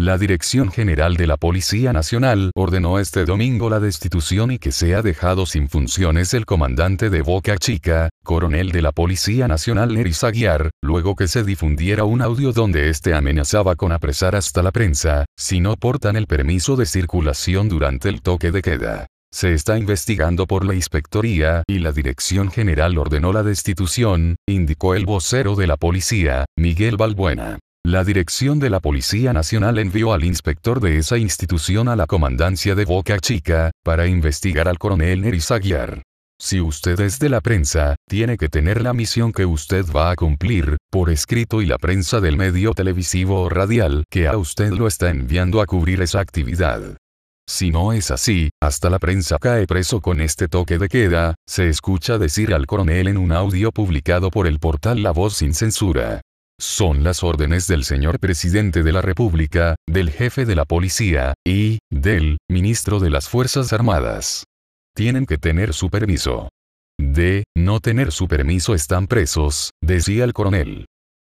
La Dirección General de la Policía Nacional ordenó este domingo la destitución y que sea dejado sin funciones el comandante de Boca Chica, coronel de la Policía Nacional Neris Aguiar, luego que se difundiera un audio donde este amenazaba con apresar hasta la prensa, si no portan el permiso de circulación durante el toque de queda. Se está investigando por la inspectoría y la Dirección General ordenó la destitución, indicó el vocero de la policía, Miguel Balbuena. La dirección de la Policía Nacional envió al inspector de esa institución a la comandancia de Boca Chica, para investigar al coronel Neris Aguiar. Si usted es de la prensa, tiene que tener la misión que usted va a cumplir, por escrito y la prensa del medio televisivo o radial que a usted lo está enviando a cubrir esa actividad. Si no es así, hasta la prensa cae preso con este toque de queda, se escucha decir al coronel en un audio publicado por el portal La Voz sin censura. Son las órdenes del señor presidente de la República, del jefe de la policía, y, del, ministro de las Fuerzas Armadas. Tienen que tener su permiso. De, no tener su permiso están presos, decía el coronel.